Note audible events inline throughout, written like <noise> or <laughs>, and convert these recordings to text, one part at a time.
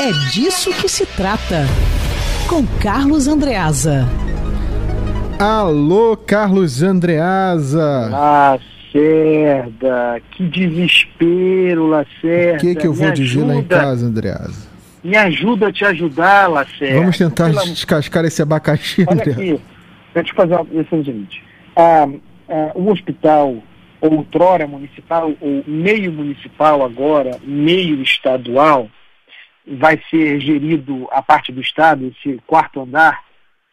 É disso que se trata. Com Carlos Andreasa. Alô, Carlos Andreasa. Lacerda, que desespero, Lacerda. O que, que eu vou Me dizer lá em ajuda. casa, Andreasa? Me ajuda a te ajudar, Lacerda. Vamos tentar Pelo amor- descascar esse abacaxi, Olha Andreasa. aqui, deixa eu te fazer uma o seguinte. Ah, ah, o hospital, outrora municipal, ou meio municipal agora, meio estadual, vai ser gerido a parte do Estado, esse quarto andar,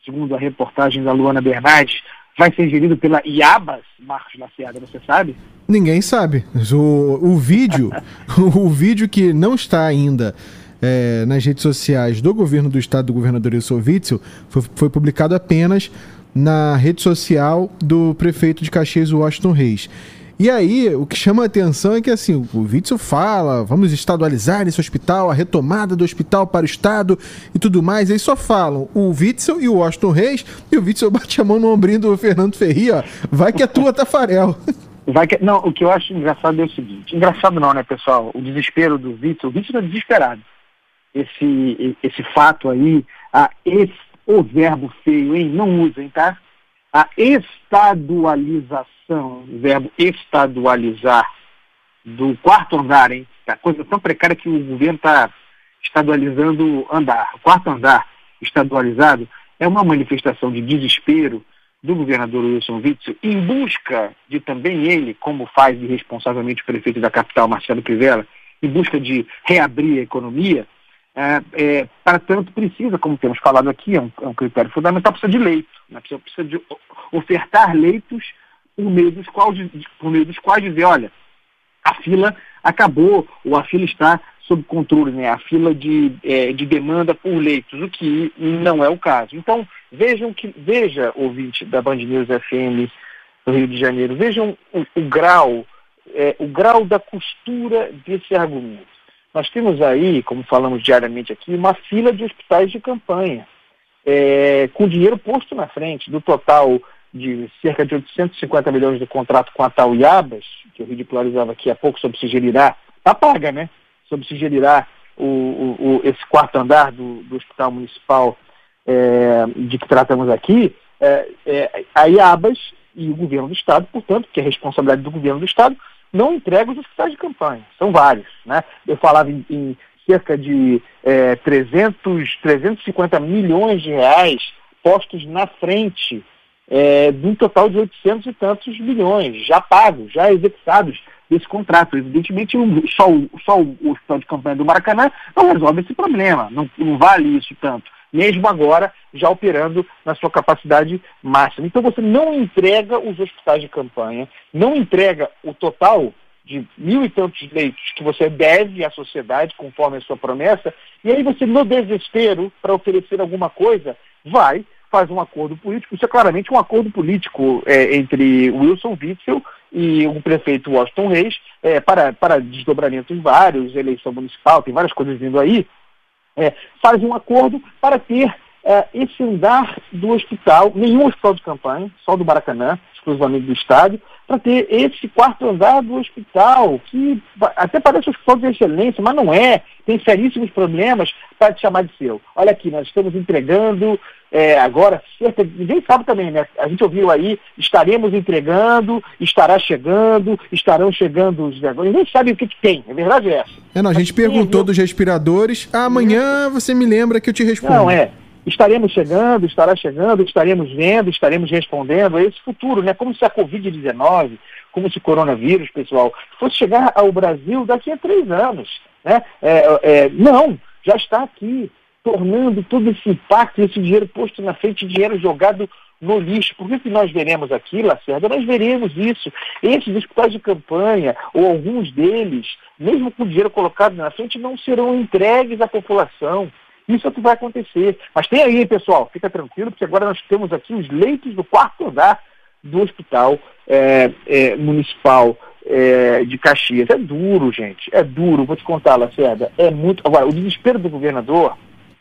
segundo a reportagem da Luana Bernardes, vai ser gerido pela IABAS, Marcos Lacerda, você sabe? Ninguém sabe. O, o vídeo, <laughs> o vídeo que não está ainda é, nas redes sociais do governo do estado do governador Wilson Witzel foi, foi publicado apenas na rede social do prefeito de Caxias, Washington Reis. E aí, o que chama a atenção é que assim, o Witzel fala, vamos estadualizar esse hospital, a retomada do hospital para o estado e tudo mais. Aí só falam o Witzel e o Washington Reis, e o Witzel <laughs> bate a mão no ombrinho do Fernando Ferri, ó. Vai que é tua, Tafarel. <laughs> Vai que- não, o que eu acho engraçado é o seguinte. Engraçado não, né, pessoal? O desespero do Vitor. O Vitor está desesperado. Esse, esse fato aí, a es, o verbo feio, hein? Não usem, tá? A estadualização, o verbo estadualizar do quarto andar, hein? A coisa tão precária que o governo está estadualizando andar. O quarto andar estadualizado é uma manifestação de desespero do governador Wilson Witzel em busca de também ele, como faz irresponsavelmente o prefeito da capital, Marcelo Crivella, em busca de reabrir a economia, é, é, para tanto precisa, como temos falado aqui, é um, é um critério fundamental, precisa de leito, né? precisa, precisa de ofertar leitos por meio dos quais, por meio dos quais dizer, olha, a fila acabou, ou a fila está sob controle, né? a fila de, eh, de demanda por leitos, o que não é o caso. Então, vejam que, veja, ouvinte da Band News FM do Rio de Janeiro, vejam o, o grau, eh, o grau da costura desse argumento. Nós temos aí, como falamos diariamente aqui, uma fila de hospitais de campanha, eh, com dinheiro posto na frente, do total de cerca de 850 milhões do contrato com a Tal Iabas, que eu ridicularizava aqui há pouco sobre se gerirá, tá paga, né? Sobre se gerirá o, o, o- esse quarto andar do, do Hospital Municipal é, de que tratamos aqui, é, é, a Iabas e o governo do Estado, portanto, que é responsabilidade do governo do Estado, não entrega os hospitais de campanha. São vários. Né? Eu falava em, em cerca de é, 300, 350 milhões de reais postos na frente é, de um total de 800 e tantos milhões, já pagos, já executados desse contrato. Evidentemente, só, o- só o hospital de campanha do Maracanã não resolve esse problema, não, não vale isso tanto, mesmo agora já operando na sua capacidade máxima. Então, você não entrega os hospitais de campanha, não entrega o total de mil e tantos leitos que você deve à sociedade, conforme a sua promessa, e aí você, no desespero, para oferecer alguma coisa, vai faz um acordo político. Isso é claramente um acordo político é, entre Wilson Witzel e o prefeito Washington Reis é, para, para desdobramentos vários, eleição municipal, tem várias coisas vindo aí. É, faz um acordo para ter é, esse andar do hospital, nenhum hospital de campanha, só do Maracanã, exclusivamente do estádio, para ter esse quarto andar do hospital, que até parece um hospital de excelência, mas não é, tem seríssimos problemas para te chamar de seu. Olha aqui, nós estamos entregando é, agora cerca de, ninguém sabe também, né? A gente ouviu aí, estaremos entregando, estará chegando, estarão chegando os negócios, ninguém sabe o que, que tem, a verdade é essa. É, não, a gente Mas perguntou ali- dos respiradores. Ah, amanhã você me lembra que eu te respondo. Não, é. Estaremos chegando, estará chegando, estaremos vendo, estaremos respondendo. É esse futuro, né? Como se a Covid-19, como se o coronavírus, pessoal, fosse chegar ao Brasil daqui a três anos. Né? É, é, não, já está aqui, tornando todo esse impacto, esse dinheiro posto na frente, dinheiro jogado no lixo. Por que, que nós veremos aqui, Lacerda? Nós veremos isso. Esses hospitais de campanha, ou alguns deles, mesmo com o dinheiro colocado na frente, não serão entregues à população. Isso é o que vai acontecer. Mas tem aí, pessoal, fica tranquilo, porque agora nós temos aqui os leitos do quarto andar do hospital é, é, municipal é, de Caxias. É duro, gente. É duro. Vou te contar, Lacerda. É muito. Agora, o desespero do governador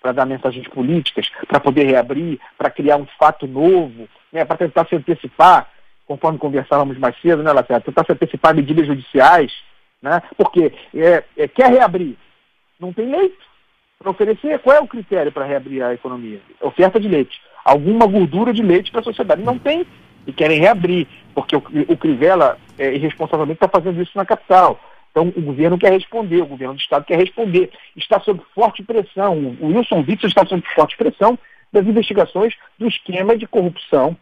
para dar mensagens políticas, para poder reabrir, para criar um fato novo, né, para tentar se antecipar, conforme conversávamos mais cedo, né, Lacerda? Tentar se antecipar medidas judiciais, né? Porque é, é, quer reabrir, não tem leito para oferecer. Qual é o critério para reabrir a economia? Oferta de leite. Alguma gordura de leite para a sociedade. Não tem e querem reabrir, porque o, o Crivella é, irresponsavelmente está fazendo isso na capital. Então o governo quer responder, o governo do Estado quer responder. Está sob forte pressão. O Wilson Witzel está sob forte pressão das investigações do esquema de corrupção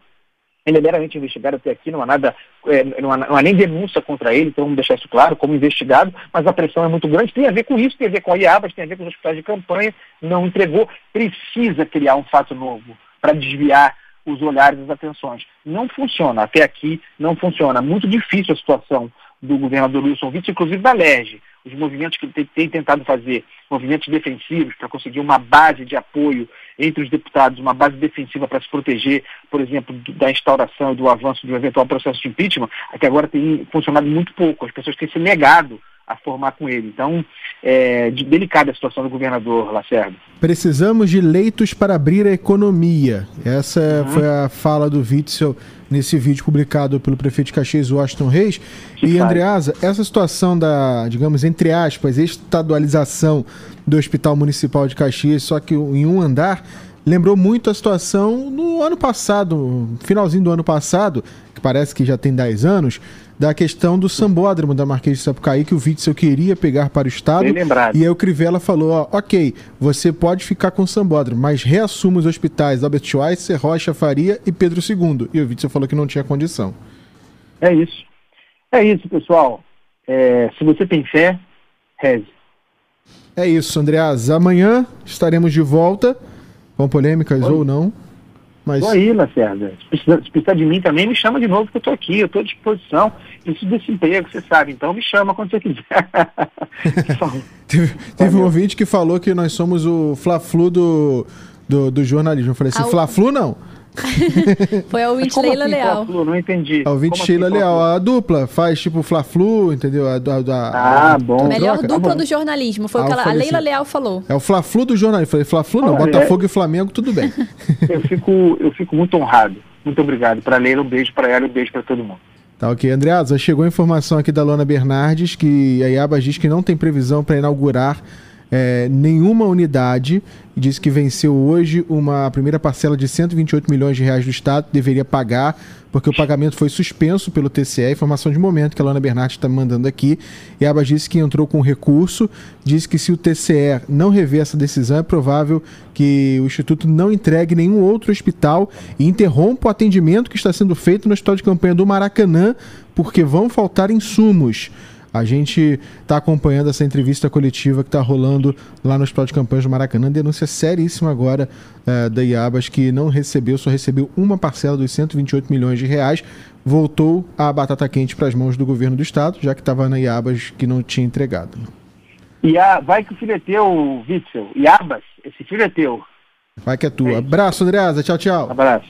ele é meramente investigado até aqui, não há nada, é, não, há, não, há, nem denúncia contra ele, então vamos deixar isso claro, como investigado, mas a pressão é muito grande, tem a ver com isso, tem a ver com a IABAS, tem a ver com os hospitais de campanha, não entregou, precisa criar um fato novo para desviar os olhares e as atenções. Não funciona, até aqui não funciona. Muito difícil a situação do governador Wilson Witts, inclusive da LERJ os movimentos que ele tem, tentado fazer, movimentos defensivos, para conseguir uma base de apoio entre os deputados, uma base defensiva para se proteger, por exemplo, da instauração e do avanço do eventual processo de impeachment, é que agora tem funcionado muito pouco. As pessoas têm se negado a formar com ele. Então, é de, delicada a situação do governador Lacerda. Precisamos de leitos para abrir a economia. Essa uhum. foi a fala do Witzel nesse vídeo publicado pelo prefeito de Caxias, Washington Reis. Que e. Andreasa, essa situação da, digamos, entre aspas, estadualização do Hospital Municipal de Caxias, só que em um andar, lembrou muito a situação no ano passado, finalzinho do ano passado, que parece que já tem 10 anos, da questão do sambódromo da Marquês de Sapucaí, que o Witzel queria pegar para o Estado. E aí o Crivella falou, ó, ok, você pode ficar com o sambódromo, mas reassuma os hospitais Albert Schweitzer, Rocha Faria e Pedro II. E o Witzel falou que não tinha condição. É isso. É isso, pessoal. É, se você tem fé, reze. É isso, Andreas. Amanhã estaremos de volta, com polêmicas Oi. ou não. Mas... Tô aí, Lacerda. Se precisar, se precisar de mim também, me chama de novo que eu tô aqui, eu tô à disposição. Preciso desse emprego, você sabe. Então me chama quando você quiser. <laughs> teve, teve um ouvinte que falou que nós somos o Fla-Flu do, do, do, jornalismo. Eu falei assim, Fla-Flu não. <laughs> Foi a ouvinte Leila assim, Leal. Fla-Flu? Não entendi. A ouvinte Como Sheila assim, Leal. A dupla faz tipo Fla-Flu, entendeu? A, a, ah, bom. Melhor dupla do jornalismo. Foi o que ela, a Leila assim, Leal falou. É o Fla-Flu do jornalismo. Falei, Fla-Flu não, Botafogo é... e Flamengo, tudo bem. <laughs> eu, fico, eu fico muito honrado. Muito obrigado. Para Leila, um beijo para ela e um beijo para todo mundo. Tá ok. Andreasa, chegou a informação aqui da Lona Bernardes que a IABA diz que não tem previsão para inaugurar é, nenhuma unidade disse que venceu hoje uma primeira parcela de 128 milhões de reais do Estado, deveria pagar, porque o pagamento foi suspenso pelo TCE, informação de momento que a Lana Bernardi está mandando aqui. E a Aba disse que entrou com recurso, disse que se o TCE não rever essa decisão, é provável que o Instituto não entregue nenhum outro hospital e interrompa o atendimento que está sendo feito no Hospital de Campanha do Maracanã, porque vão faltar insumos. A gente está acompanhando essa entrevista coletiva que está rolando lá no Hospital de Campanhas do Maracanã. Denúncia seríssima agora é, da Iabas, que não recebeu, só recebeu uma parcela dos 128 milhões de reais. Voltou a batata quente para as mãos do governo do estado, já que estava na Iabas que não tinha entregado. E a, vai que o filho é teu, Witzel. Iabas, esse filho é teu. Vai que é tua. É Abraço, Andreasa. Tchau, tchau. Abraço.